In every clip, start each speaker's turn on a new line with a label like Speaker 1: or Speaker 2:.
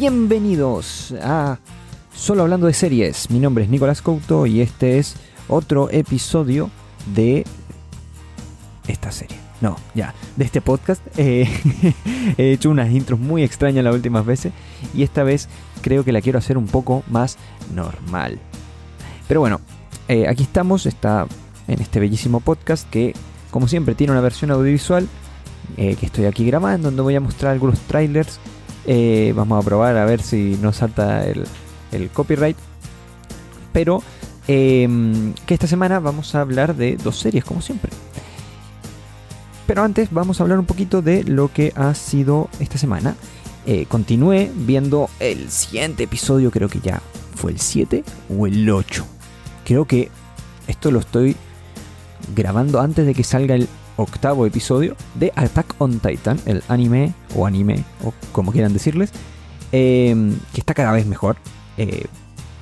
Speaker 1: bienvenidos a Solo Hablando de Series. Mi nombre es Nicolás Couto y este es otro episodio de esta serie. No, ya, de este podcast. Eh, he hecho unas intros muy extrañas las últimas veces y esta vez creo que la quiero hacer un poco más normal. Pero bueno, eh, aquí estamos, está en este bellísimo podcast que como siempre tiene una versión audiovisual eh, que estoy aquí grabando, donde voy a mostrar algunos trailers. Eh, vamos a probar a ver si nos salta el, copyright. Pero em, que esta semana vamos a hablar de dos series, como siempre. Pero antes vamos a hablar un poquito de lo que ha sido esta semana. Eh, continué viendo el siguiente episodio, creo que ya fue el 7 o el 8. Creo que esto lo estoy grabando antes de que salga el octavo episodio de Attack on Titan, el anime o anime o como quieran decirles, em, que está cada vez mejor. Eh,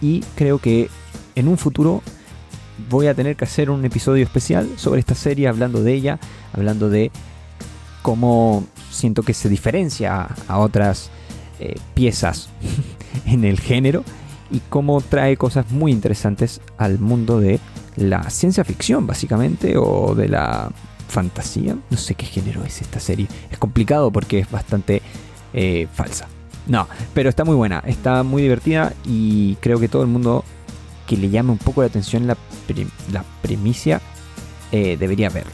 Speaker 1: y creo que en un futuro voy a tener que hacer un episodio especial sobre esta serie, hablando de ella, hablando de cómo siento que se diferencia a otras eh, piezas en el género y cómo trae cosas muy interesantes al mundo de la ciencia ficción, básicamente, o de la fantasía. No sé qué género es esta serie. Es complicado porque es bastante eh, falsa. No, pero está muy buena, está muy divertida y creo que todo el mundo que le llame un poco la atención la, primicia eh, debería verla.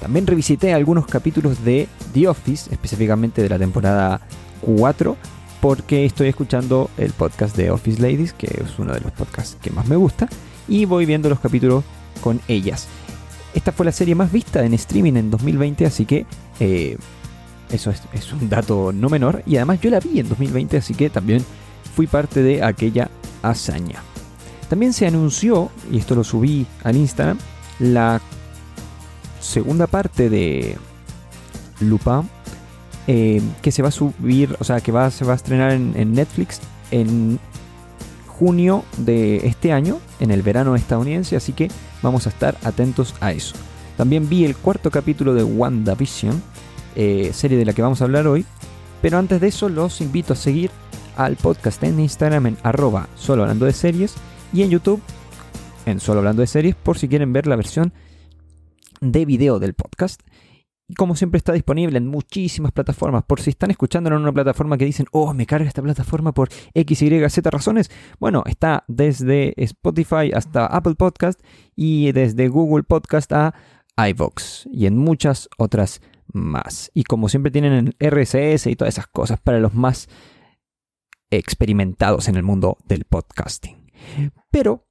Speaker 1: También revisité algunos capítulos de The Office, específicamente de la temporada 4, porque estoy escuchando el podcast de Office Ladies, que es uno de los podcasts que más me gusta, y voy viendo los capítulos con ellas. Esta fue la serie más vista en streaming en 2020, así que eh, eso es, un dato no menor. Y además yo la vi en 2020, así que también fui parte de aquella hazaña. También se anunció, y esto lo subí al Instagram, la segunda parte de Lupin, eh, que se va a subir, o sea, que se va a estrenar en Netflix en junio de este año, en el verano estadounidense, así que vamos a estar atentos a eso. También vi el cuarto capítulo de WandaVision, eh, serie de la que vamos a hablar hoy, pero antes de eso los invito a seguir al podcast en Instagram en arroba solo hablando de series y en YouTube en solo hablando de series por si quieren ver la versión de video del podcast como siempre está disponible en muchísimas plataformas. Por si están escuchando en una plataforma que dicen, oh, me carga esta plataforma por X, Y, Z razones. Bueno, está desde Spotify hasta Apple Podcast y desde Google Podcast a iVox y en muchas otras más. Y como siempre tienen el RSS y todas esas cosas para los más experimentados en el mundo del podcasting. Pero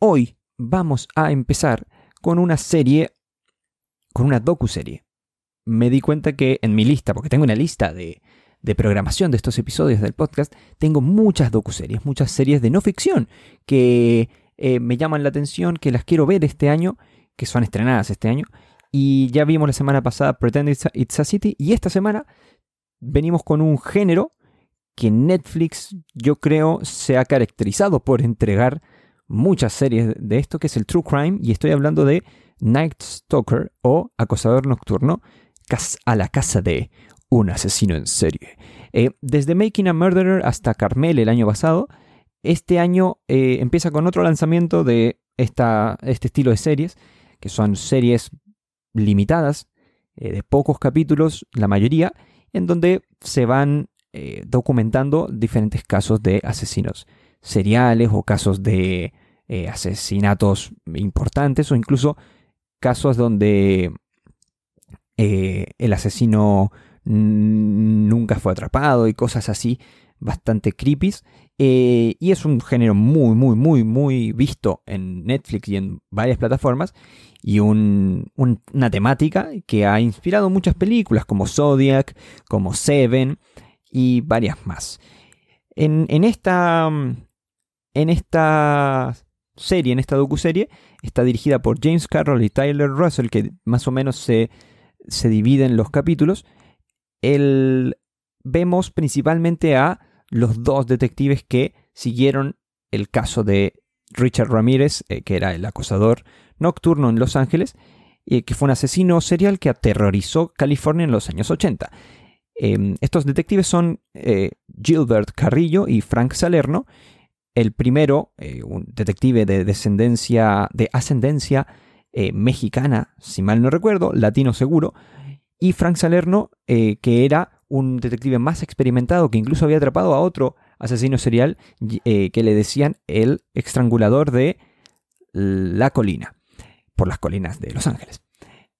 Speaker 1: hoy vamos a empezar con una serie con una docu-serie. Me di cuenta que en mi lista, porque tengo una lista de, programación de estos episodios del podcast, tengo muchas docu-series, muchas series de no ficción que eh, me llaman la atención, que las quiero ver este año, que son estrenadas este año. Y ya vimos la semana pasada Pretend It's a City y esta semana venimos con un género que Netflix yo creo se ha caracterizado por entregar muchas series de esto, que es el True Crime, y estoy hablando de Night Stalker o Acosador Nocturno a la casa de un asesino en serie. Eh, desde Making a Murderer hasta Carmel el año pasado, este año eh, empieza con otro lanzamiento de esta, este estilo de series, que son series limitadas, eh, de pocos capítulos, la mayoría, en donde se van documentando diferentes casos de asesinos seriales o casos de asesinatos importantes o incluso casos donde eh, el asesino nunca fue atrapado y cosas así bastante creepy. Eh, y es un género muy, muy, muy, muy visto en Netflix y en varias plataformas. Y una temática que ha inspirado muchas películas como Zodiac, como Seven y varias más. En, en esta. En esta serie, en esta docuserie, está dirigida por James Carroll y Tyler Russell, que más o menos se, se dividen los capítulos. El, vemos principalmente a los dos detectives que siguieron el caso de Richard Ramírez, eh, que era el acosador nocturno en Los Ángeles, y que fue un asesino serial que aterrorizó California en los años 80. Em, estos detectives son eh, Gilbert Carrillo y Frank Salerno. El primero, eh, un detective de descendencia, de ascendencia eh, mexicana, si mal no recuerdo, latino seguro, y Frank Salerno, eh, que era un detective más experimentado, que incluso había atrapado a otro asesino serial que le decían el estrangulador de la colina, por las colinas de Los Ángeles.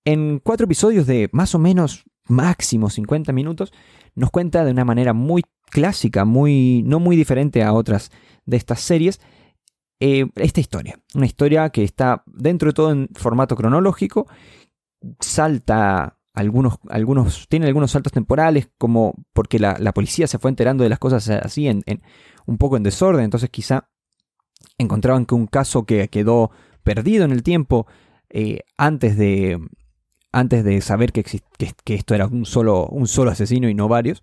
Speaker 1: En cuatro episodios de más o menos máximo 50 minutos, nos cuenta de una manera muy clásica, muy, no muy diferente a otras de estas series, eh, esta historia. Una historia que está dentro de todo en formato cronológico, salta algunos, algunos, tiene algunos saltos temporales, como porque la, policía se fue enterando de las cosas así en, un poco en desorden, entonces quizá encontraban que un caso que quedó perdido en el tiempo eh, antes de, antes de saber que, que, esto era un solo, un solo asesino y no varios.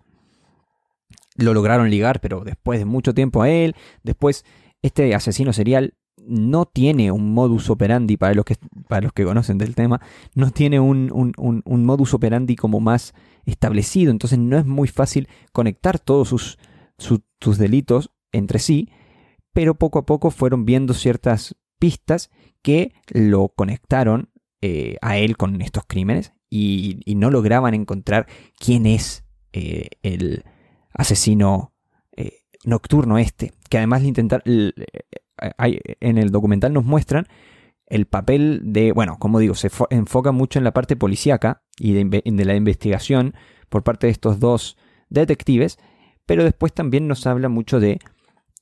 Speaker 1: Lo lograron ligar, pero después de mucho tiempo a él. Después, este asesino serial no tiene un modus operandi, para los que, para los que conocen del tema, no tiene un, un, modus operandi como más establecido. Entonces no es muy fácil conectar todos sus, sus delitos entre sí. Pero poco a poco fueron viendo ciertas pistas que lo conectaron eh, a él con estos crímenes y, no lograban encontrar quién es eh, el asesino eh, nocturno este, que además de intentar, en el documental nos muestran el papel de, bueno, como digo, se enfoca mucho en la parte policíaca y de, la investigación por parte de estos dos detectives, pero después también nos habla mucho de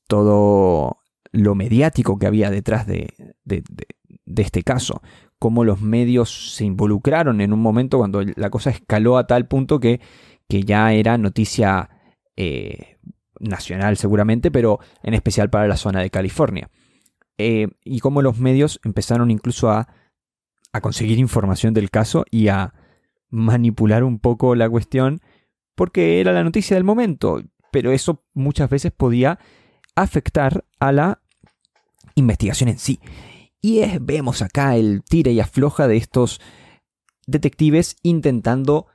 Speaker 1: todo lo mediático que había detrás de, de, este caso, cómo los medios se involucraron en un momento cuando la cosa escaló a tal punto que, que ya era noticia eh, nacional seguramente, pero en especial para la zona de California. Eh, y cómo los medios empezaron incluso a, a conseguir información del caso y a manipular un poco la cuestión porque era la noticia del momento, pero eso muchas veces podía afectar a la investigación en sí. Y vemos acá el tira y afloja de estos detectives intentando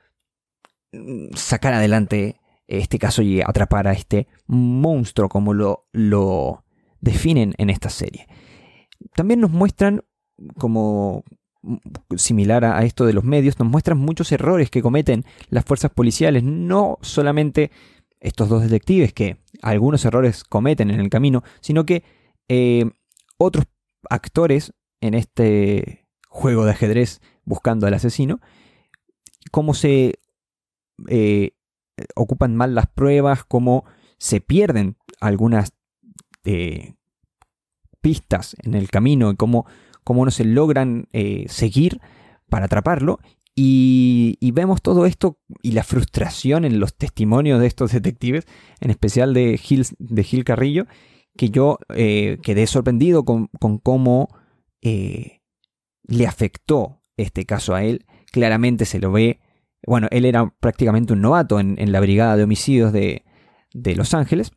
Speaker 1: mm, sacar adelante este caso y atrapar a este monstruo como lo, lo definen en esta serie. También nos muestran, como similar a esto de los medios, nos muestran muchos errores que cometen las fuerzas policiales, no solamente estos dos detectives que algunos errores cometen en el camino, sino que eh, otros actores en este juego de ajedrez buscando al asesino, cómo se eh, ocupan mal las pruebas, cómo se pierden algunas eh, pistas en el camino y cómo, cómo no se logran eh, seguir para atraparlo. Y, vemos todo esto y la frustración en los testimonios de estos detectives, en especial de Gil, de Carrillo, que yo eh, quedé sorprendido con, cómo eh, le afectó este caso a él. Claramente se lo ve, bueno, él era prácticamente un novato en, la brigada de homicidios de, Los Ángeles.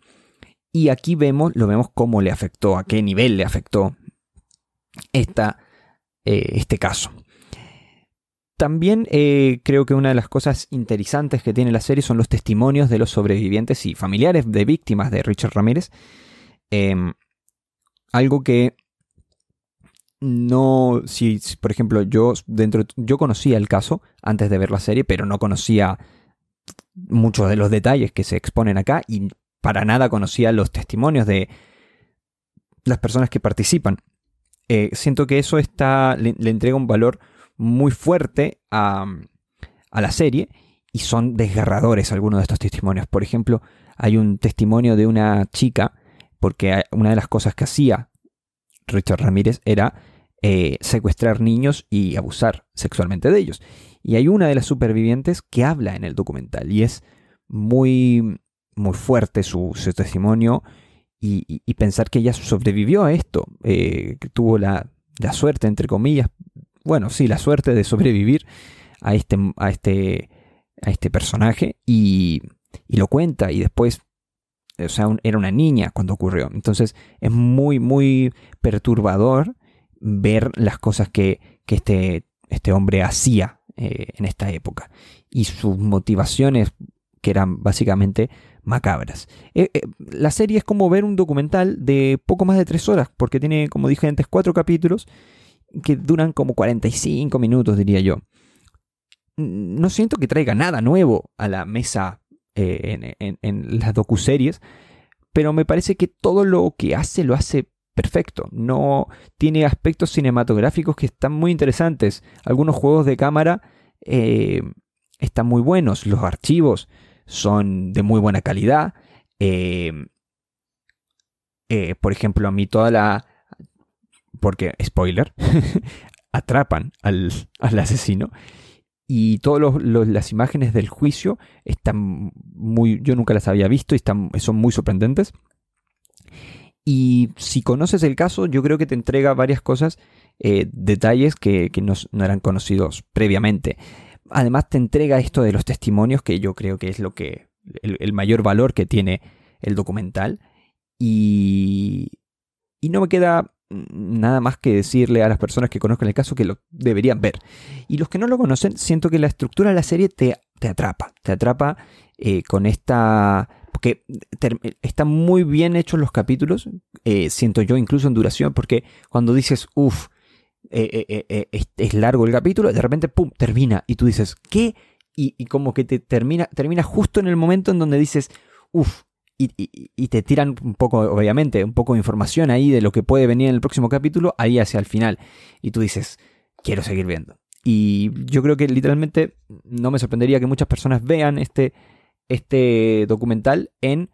Speaker 1: Y aquí vemos, lo vemos cómo le afectó, a qué nivel le afectó esta, eh, este caso. También creo que una de las cosas interesantes que tiene la serie son los testimonios de los sobrevivientes y familiares de víctimas de Richard Ramírez, Em, algo que no, si, por ejemplo yo dentro, yo conocía el caso antes de ver la serie, pero no conocía muchos de los detalles que se exponen acá y para nada conocía los testimonios de las personas que participan. Eh, siento que eso está, le, entrega un valor muy fuerte a, a la serie y son desgarradores algunos de estos testimonios. Por ejemplo, hay un testimonio de una chica porque una de las cosas que hacía Richard Ramírez era eh, secuestrar niños y abusar sexualmente de ellos. Y hay una de las supervivientes que habla en el documental y es muy, muy fuerte su, testimonio y, pensar que ella sobrevivió a esto, eh, que tuvo la, suerte, entre comillas, bueno, sí, la suerte de sobrevivir a este, a este, a este personaje y, y lo cuenta y después o sea, era una niña cuando ocurrió. Entonces es muy, muy perturbador ver las cosas que, este, este, hombre hacía eh, en esta época. Y sus motivaciones, que eran básicamente macabras. Eh, eh, la serie es como ver un documental de poco más de tres horas, porque tiene, como dije antes, cuatro capítulos que duran como 45 minutos, diría yo. No siento que traiga nada nuevo a la mesa en, en, las docuseries, pero me parece que todo lo que hace lo hace perfecto. No tiene aspectos cinematográficos que están muy interesantes. Algunos juegos de cámara están muy buenos. Los archivos son de muy buena calidad. Eh, eh, por ejemplo, a mí toda la... Porque, spoiler, atrapan al, asesino. Y todas las imágenes del juicio están muy... Yo nunca las había visto y están, son muy sorprendentes. Y si conoces el caso, yo creo que te entrega varias cosas, eh, detalles que, no, no, eran conocidos previamente. Además te entrega esto de los testimonios, que yo creo que es lo que. el, mayor valor que tiene el documental. Y. Y no me queda nada más que decirle a las personas que conozcan el caso que lo deberían ver. Y los que no lo conocen, siento que la estructura de la serie te, te atrapa. Te atrapa eh, con esta. Porque están muy bien hechos los capítulos, eh, siento yo, incluso en duración, porque cuando dices, uff, eh, es, largo el capítulo, de repente, ¡pum!, termina. Y tú dices, ¿qué? Y, como que te termina, termina justo en el momento en donde dices, uff, y, te tiran un poco, obviamente, un poco de información ahí de lo que puede venir en el próximo capítulo, ahí hacia el final. Y tú dices, quiero seguir viendo. Y yo creo que literalmente no me sorprendería que muchas personas vean este, este documental en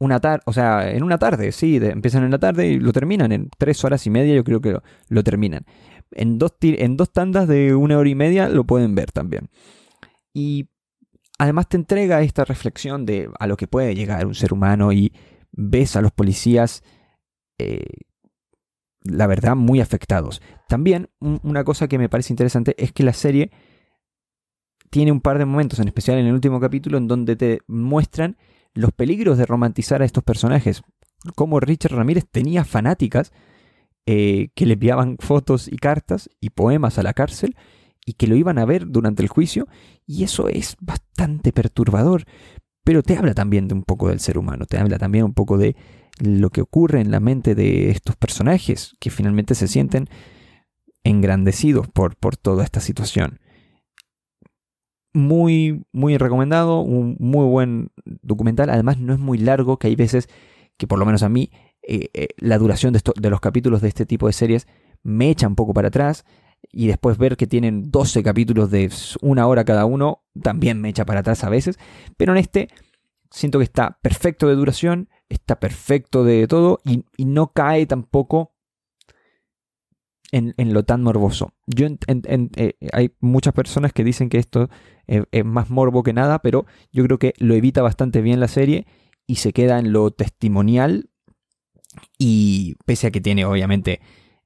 Speaker 1: una tarde, o sea, en una tarde, sí, empiezan en la tarde y lo terminan en tres horas y media, yo creo que lo terminan en dos, en dos tandas de una hora y media lo pueden ver también. Y además te entrega esta reflexión de a lo que puede llegar un ser humano y ves a los policías, eh, la verdad, muy afectados. También una cosa que me parece interesante es que la serie tiene un par de momentos, en especial en el último capítulo, en donde te muestran los peligros de romantizar a estos personajes. Como Richard Ramírez tenía fanáticas eh, que le enviaban fotos y cartas y poemas a la cárcel y que lo iban a ver durante el juicio y eso es bastante perturbador, pero te habla también de un poco del ser humano, te habla también un poco de lo que ocurre en la mente de estos personajes que finalmente se sienten engrandecidos por, por toda esta situación. Muy, muy recomendado, un muy buen documental. Además, no es muy largo, que hay veces que por lo menos a mí eh, eh, la duración de, de, los capítulos de este tipo de series me echa un poco para atrás y después ver que tienen 12 capítulos de una hora cada uno también me echa para atrás a veces, pero en este siento que está perfecto de duración, está perfecto de todo y, no cae tampoco en, lo tan morboso. Yo eh, hay muchas personas que dicen que esto es más morbo que nada, pero yo creo que lo evita bastante bien la serie y se queda en lo testimonial y pese a que tiene obviamente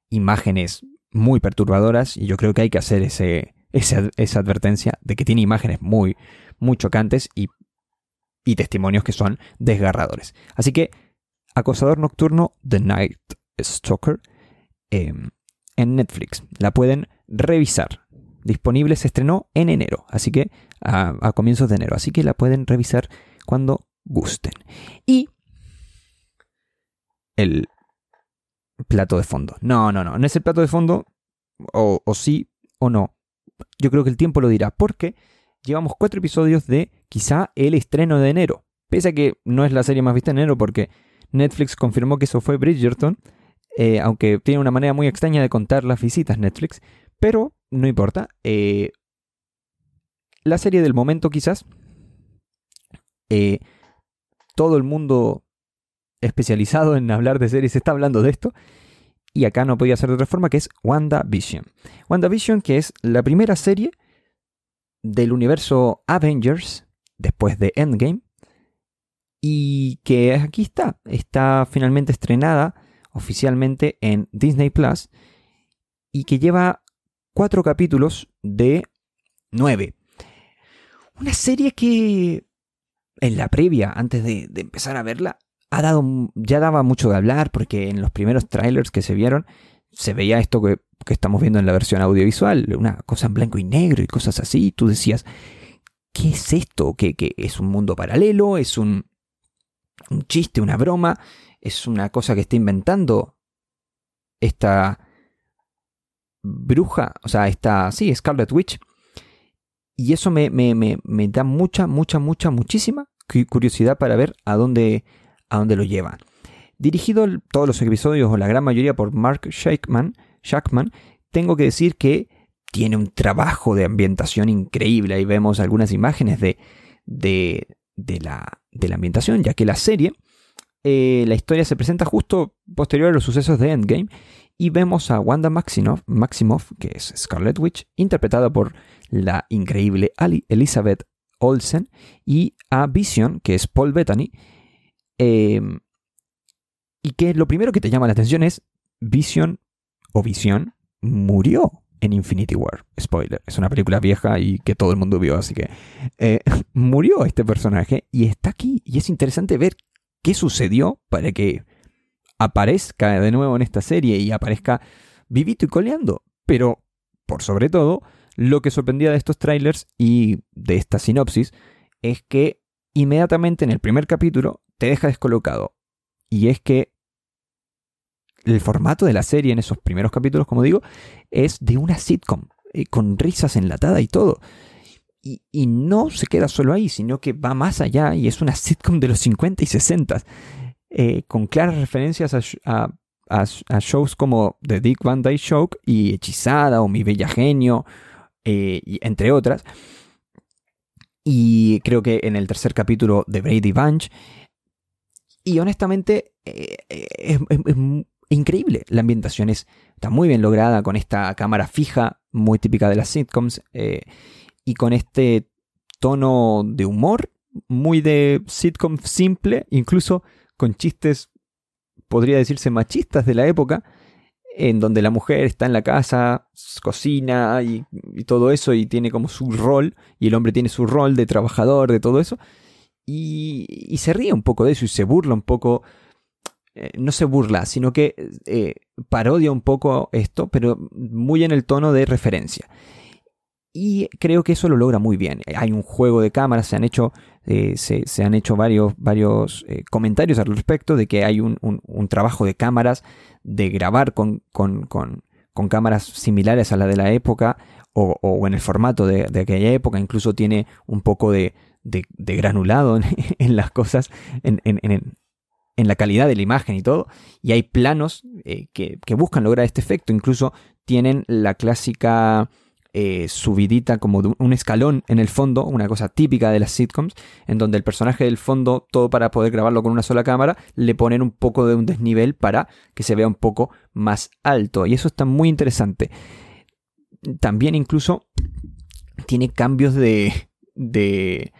Speaker 1: imágenes muy perturbadoras, y yo creo que hay que hacer ese, esa, advertencia de que tiene imágenes muy, muy chocantes y, y testimonios que son desgarradores. Así que, Acosador Nocturno, The Night Stalker, em, en Netflix. La pueden revisar. Disponible se estrenó en enero, así que a, comienzos de enero. Así que la pueden revisar cuando gusten. Y el plato de fondo. No, no, no, no es el plato de fondo, o, sí o no. Yo creo que el tiempo lo dirá, porque llevamos cuatro episodios de quizá el estreno de enero. Pese a que no es la serie más vista en enero, porque Netflix confirmó que eso fue Bridgerton, eh, aunque tiene una manera muy extraña de contar las visitas Netflix, pero no importa. Eh, la serie del momento quizás. Eh, todo el mundo especializado en hablar de series está hablando de esto. Y acá no podía ser de otra forma, que es WandaVision. WandaVision, que es la primera serie del universo Avengers después de Endgame. Y que aquí está. Está finalmente estrenada oficialmente en Disney Plus. Y que lleva cuatro capítulos de nueve. Una serie que en la previa, antes de, de empezar a verla, ha dado, ya daba mucho de hablar porque en los primeros trailers que se vieron se veía esto que, estamos viendo en la versión audiovisual, una cosa en blanco y negro y cosas así. tú decías, ¿qué es esto? ¿Qué, es un mundo paralelo? ¿Es un, un chiste, una broma, es una cosa que está inventando esta bruja, o sea, esta, sí, Scarlet Witch. Y eso me, me, me, me da mucha, mucha, mucha, muchísima curiosidad para ver a dónde, a dónde lo lleva. Dirigido todos los episodios o la gran mayoría por Mark Shackman, Shackman, tengo que decir que tiene un trabajo de ambientación increíble. Ahí vemos algunas imágenes de, de, la, de la, ambientación, ya que la serie, eh, la historia se presenta justo posterior a los sucesos de Endgame y vemos a Wanda Maximoff, Maximoff que es Scarlet Witch, interpretada por la increíble Ali Elizabeth Olsen, y a Vision, que es Paul Bettany, em, y que lo primero que te llama la atención es Vision o Vision murió en Infinity War. Spoiler, es una película vieja y que todo el mundo vio, así que eh, murió este personaje y está aquí. Y es interesante ver qué sucedió para que aparezca de nuevo en esta serie y aparezca vivito y coleando. Pero, por sobre todo, lo que sorprendía de estos trailers y de esta sinopsis es que inmediatamente en el primer capítulo te deja descolocado. Y es que el formato de la serie en esos primeros capítulos, como digo, es de una sitcom, eh, con risas enlatadas y todo. Y, no se queda solo ahí, sino que va más allá y es una sitcom de los 50 y 60, eh, con claras referencias a, shows como The Dick Van Dyke Show y Hechizada o Mi Bella Genio, eh, entre otras. Y creo que en el tercer capítulo de Brady Bunch. Y honestamente, es, increíble. La ambientación está muy bien lograda con esta cámara fija, muy típica de las sitcoms, eh, y con este tono de humor, muy de sitcom simple, incluso con chistes, podría decirse, machistas de la época, en donde la mujer está en la casa, cocina y, todo eso, y tiene como su rol, y el hombre tiene su rol de trabajador, de todo eso, y se ríe un poco de eso y se burla un poco eh, no se burla, sino que eh, parodia un poco esto, pero muy en el tono de referencia. Y creo que eso lo logra muy bien. Hay un juego de cámaras, se han hecho, eh, se, han hecho varios, varios comentarios al respecto de que hay un, trabajo de cámaras, de grabar con, con, cámaras similares a la de la época o, en el formato de, aquella época. Incluso tiene un poco de, granulado en, las cosas, en, en la calidad de la imagen y todo. Y hay planos eh, que, buscan lograr este efecto. Incluso tienen la clásica eh, subidita como de un escalón en el fondo, una cosa típica de las sitcoms, en donde el personaje del fondo, todo para poder grabarlo con una sola cámara, le ponen un poco de un desnivel para que se vea un poco más alto. Y eso está muy interesante. También incluso tiene cambios de... de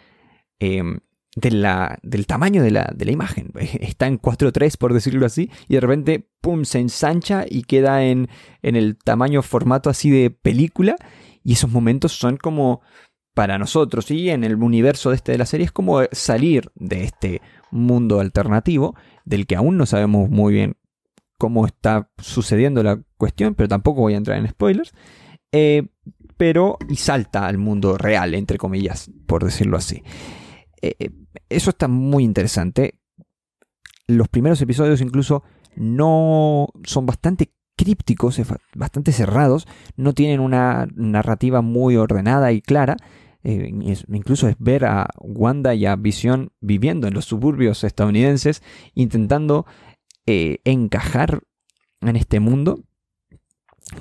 Speaker 1: del tamaño de la, imagen. Está en 4.3 por decirlo así y de repente, ¡pum!, se ensancha y queda en, en el tamaño formato así de película y esos momentos son como para nosotros y en el universo de este de la serie es como salir de este mundo alternativo del que aún no sabemos muy bien cómo está sucediendo la cuestión, pero tampoco voy a entrar en spoilers. Eh, pero y salta al mundo real, entre comillas, por decirlo así. Eh, eh, eso está muy interesante. Los primeros episodios incluso no son bastante crípticos, bastante cerrados, no tienen una narrativa muy ordenada y clara. Eh, incluso es ver a Wanda y a Vision viviendo en los suburbios estadounidenses, intentando encajar en este mundo,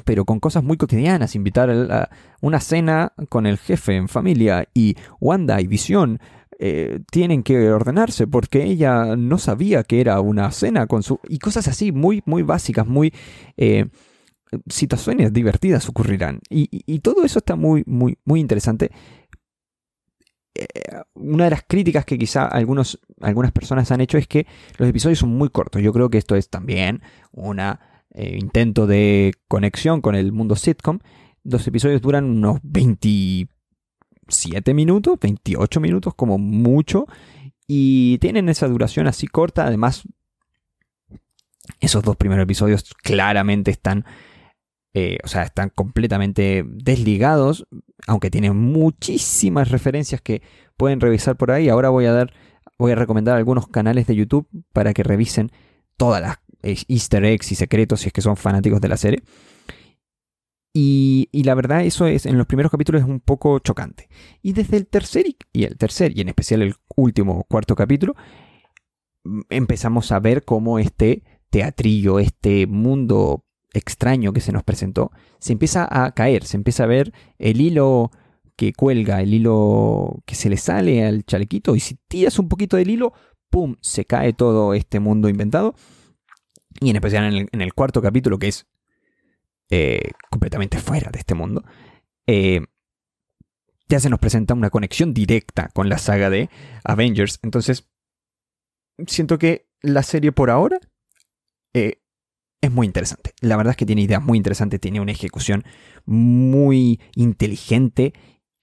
Speaker 1: pero con cosas muy cotidianas, invitar a una cena con el jefe en familia y Wanda y Vision eh, tienen que ordenarse porque ella no sabía que era una cena con su... y cosas así muy, muy básicas, muy... Eh, situaciones divertidas ocurrirán. Y, todo eso está muy, muy, muy interesante. Eh, una de las críticas que quizá algunos, algunas personas han hecho es que los episodios son muy cortos. Yo creo que esto es también un intento de conexión con el mundo sitcom. Los episodios duran unos 20 7 minutos, 28 minutos como mucho. Y tienen esa duración así corta. Además, esos dos primeros episodios claramente están, eh, o sea, están completamente desligados. Aunque tienen muchísimas referencias que pueden revisar por ahí. Ahora voy a dar voy a recomendar algunos canales de YouTube para que revisen todas las eh, easter eggs y secretos si es que son fanáticos de la serie. Y, la verdad eso es en los primeros capítulos es un poco chocante. Y desde el tercer y el tercer y en especial el último cuarto capítulo mm, empezamos a ver cómo este teatrillo, este mundo extraño que se nos presentó, se empieza a caer, se empieza a ver el hilo que cuelga, el hilo que se le sale al chalequito y si tiras un poquito del hilo, ¡pum!, se cae todo este mundo inventado. Y en especial en el, cuarto capítulo, que es eh, completamente fuera de este mundo, eh, ya se nos presenta una conexión directa con la saga de Avengers. Entonces, siento que la serie por ahora eh, es muy interesante. La verdad es que tiene ideas muy interesantes, tiene una ejecución muy inteligente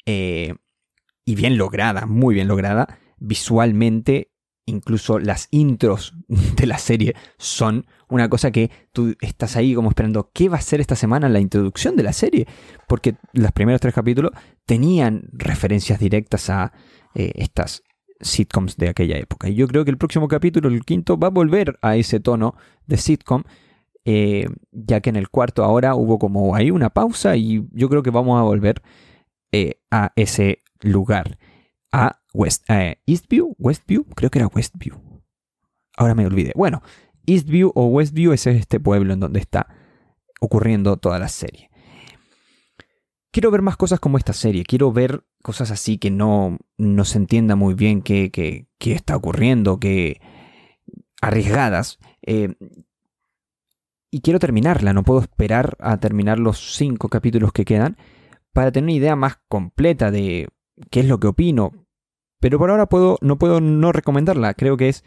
Speaker 1: y bien lograda, muy bien lograda. Visualmente, incluso las intros de la serie son una cosa que tú estás ahí como esperando qué va a ser esta semana la introducción de la serie. Porque los primeros tres capítulos tenían referencias directas a eh, estas sitcoms de aquella época. Y yo creo que el próximo capítulo, el quinto, va a volver a ese tono de sitcom eh, ya que en el cuarto ahora hubo como ahí una pausa y yo creo que vamos a volver eh, a ese lugar, a West, eh, Eastview, Westview, creo que era Westview. Ahora me olvidé. Bueno, Eastview o Westview ese es este pueblo en donde está ocurriendo toda la serie. Quiero ver más cosas como esta serie, quiero ver cosas así que no, no se entienda muy bien qué, qué, está ocurriendo, que arriesgadas y quiero terminarla, no puedo esperar a terminar los cinco capítulos que quedan para tener una idea más completa de qué es lo que opino. Pero por ahora puedo, no puedo no recomendarla, creo que es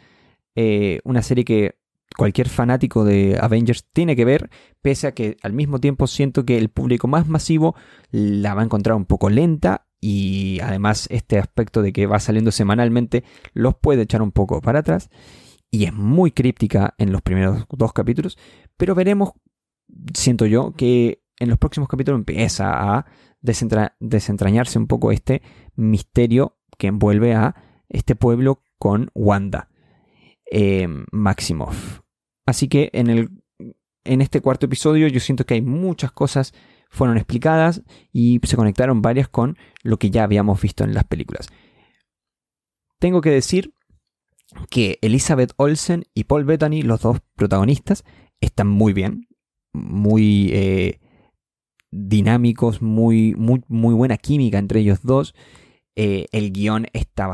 Speaker 1: eh, una serie que cualquier fanático de Avengers tiene que ver, pese a que al mismo tiempo siento que el público más masivo la va a encontrar un poco lenta y además este aspecto de que va saliendo semanalmente los puede echar un poco para atrás y es muy críptica en los primeros dos capítulos, pero veremos, siento yo, que en los próximos capítulos empieza a desentrañarse un poco este misterio que envuelve a este pueblo con Wanda eh, Maximoff. Así que en, el, en este cuarto episodio yo siento que hay muchas cosas fueron explicadas y se conectaron varias con lo que ya habíamos visto en las películas. Tengo que decir que Elizabeth Olsen y Paul Bettany, los dos protagonistas, están muy bien, muy eh, dinámicos, muy, muy, muy, buena química entre ellos dos. Eh, el guion está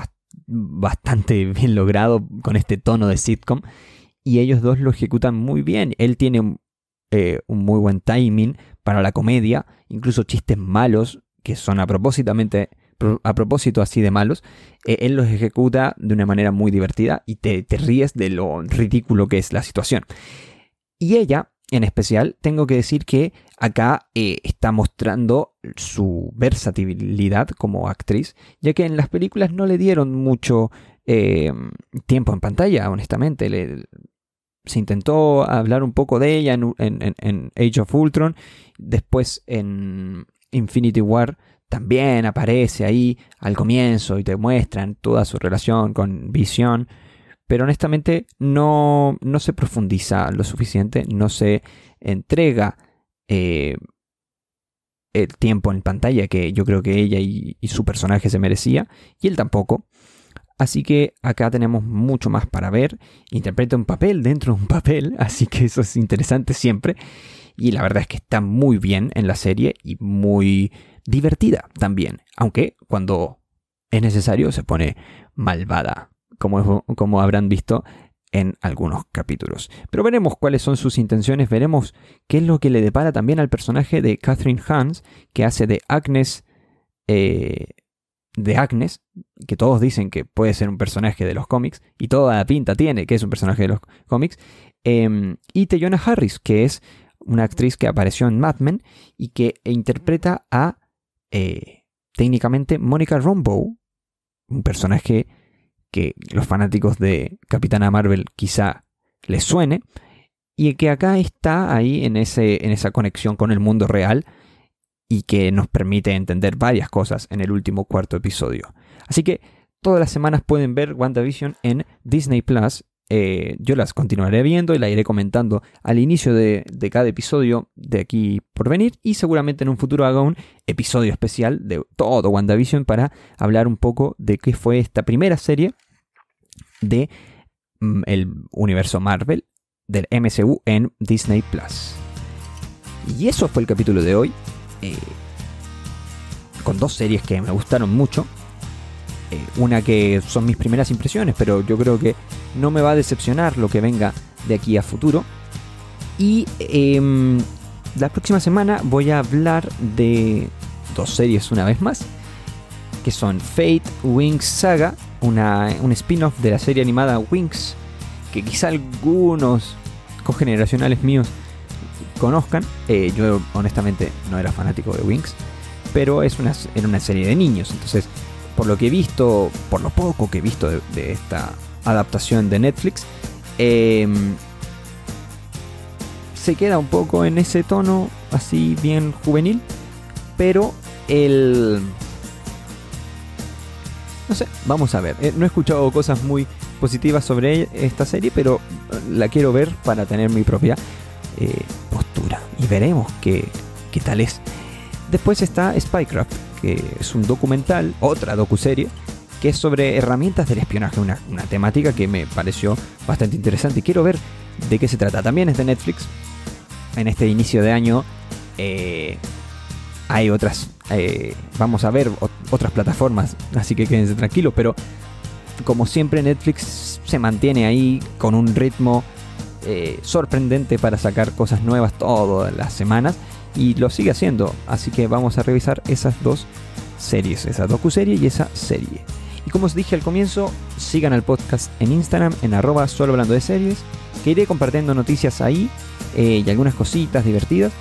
Speaker 1: bastante bien logrado con este tono de sitcom y ellos dos lo ejecutan muy bien. Él tiene eh, un muy buen timing para la comedia, incluso chistes malos que son a propósitamente a propósito así de malos, eh, él los ejecuta de una manera muy divertida y te, ríes de lo ridículo que es la situación. Y ella, en especial, tengo que decir que acá eh, está mostrando su versatilidad como actriz, ya que en las películas no le dieron mucho eh, tiempo en pantalla, honestamente. se intentó hablar un poco de ella en, en Age of Ultron, después en Infinity War también aparece ahí al comienzo y te muestran toda su relación con Visión, pero honestamente no, no se profundiza lo suficiente, no se entrega eh, el tiempo en pantalla que yo creo que ella y, y su personaje se merecía, y él tampoco. Así que acá tenemos mucho más para ver. Interpreta un papel dentro de un papel, así que eso es interesante siempre. Y la verdad es que está muy bien en la serie y muy divertida también, aunque cuando es necesario se pone malvada, como, como habrán visto en algunos capítulos. Pero veremos cuáles son sus intenciones, veremos qué es lo que le depara también al personaje de Catherine Hans, que hace de Agnes, eh, de Agnes, que todos dicen que puede ser un personaje de los cómics, y toda la pinta tiene que es un personaje de los cómics, eh, y Teyona Harris, que es una actriz que apareció en Mad Men y que interpreta a eh, técnicamente Mónica Rambeau, un personaje que los fanáticos de Capitana Marvel quizá les suene, y que acá está ahí en, ese, en esa conexión con el mundo real y que nos permite entender varias cosas en el último cuarto episodio. Así que todas las semanas pueden ver WandaVision en Disney Plus. Eh, yo las continuaré viendo y la iré comentando al inicio de, de, cada episodio de aquí por venir. Y seguramente en un futuro haga un episodio especial de todo WandaVision para hablar un poco de qué fue esta primera serie de mm, el universo Marvel del MCU en Disney Plus. Y eso fue el capítulo de hoy. Eh, con dos series que me gustaron mucho. Eh, una que son mis primeras impresiones, pero yo creo que no me va a decepcionar lo que venga de aquí a futuro. Y em, la próxima semana voy a hablar de dos series una vez más, que son Fate Wings Saga, una, un spin-off de la serie animada Wings, que quizá algunos cogeneracionales míos conozcan. Eh, yo honestamente no era fanático de Wings, pero es una, era una serie de niños, entonces por lo que he visto, por lo poco que he visto de, esta adaptación de Netflix, em, se queda un poco en ese tono así bien juvenil, pero el... No sé, vamos a ver. Eh, no he escuchado cosas muy positivas sobre esta serie, pero la quiero ver para tener mi propia eh, postura. Y veremos qué, qué tal es. Después está Spycraft, que es un documental, otra docuserie, que es sobre herramientas del espionaje, una, temática que me pareció bastante interesante y quiero ver de qué se trata. También es de Netflix. En este inicio de año eh, hay otras, eh, vamos a ver otras plataformas, así que quédense tranquilos, pero como siempre Netflix se mantiene ahí con un ritmo eh, sorprendente para sacar cosas nuevas todas las semanas y lo sigue haciendo. Así que vamos a revisar esas dos series, esa docu-serie y esa serie. Y como os dije al comienzo, sigan al podcast en Instagram en arroba solo hablando de series, que iré compartiendo noticias ahí eh, y algunas cositas divertidas.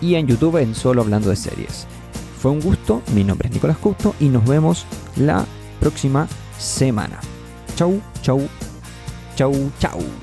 Speaker 1: Y en YouTube en solo hablando de series. Fue un gusto, mi nombre es Nicolás Couto y nos vemos la próxima semana. Chau, chau, chau, chau.